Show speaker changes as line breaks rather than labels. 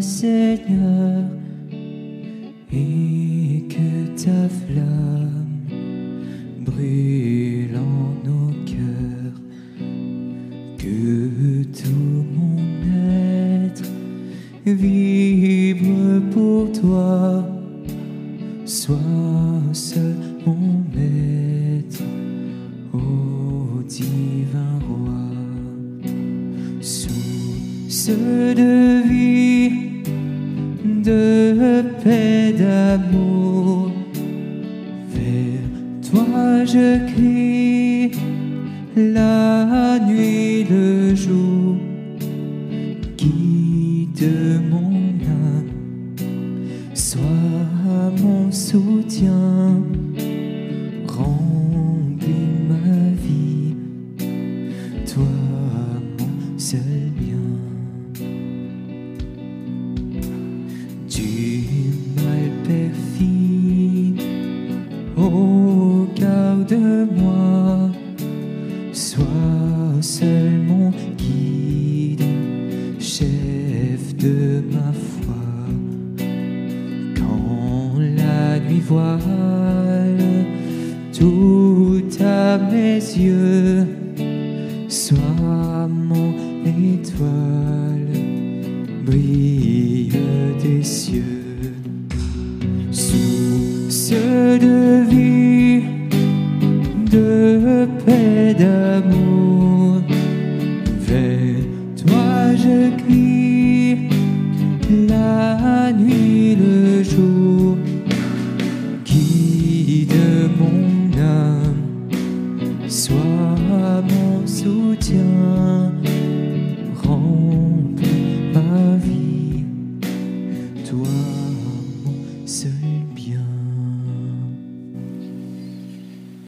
Seigneur, et que ta flamme brûle en nos cœurs, que tout mon être vibre pour toi, sois seul mon maître, ô divin roi, sous ce devise de paix, d'amour, vers toi je crie la nuit, le jour, guide mon âme, sois mon soutien, perfide, oh garde-moi, sois seul mon guide, chef de ma foi. Quand la nuit voile tout à mes yeux, sois mon étoile, brille des cieux, de vie, de paix, d'amour, vers toi je crie la nuit, le jour, guide mon âme, sois mon soutien, remplis ma vie, toi mon seul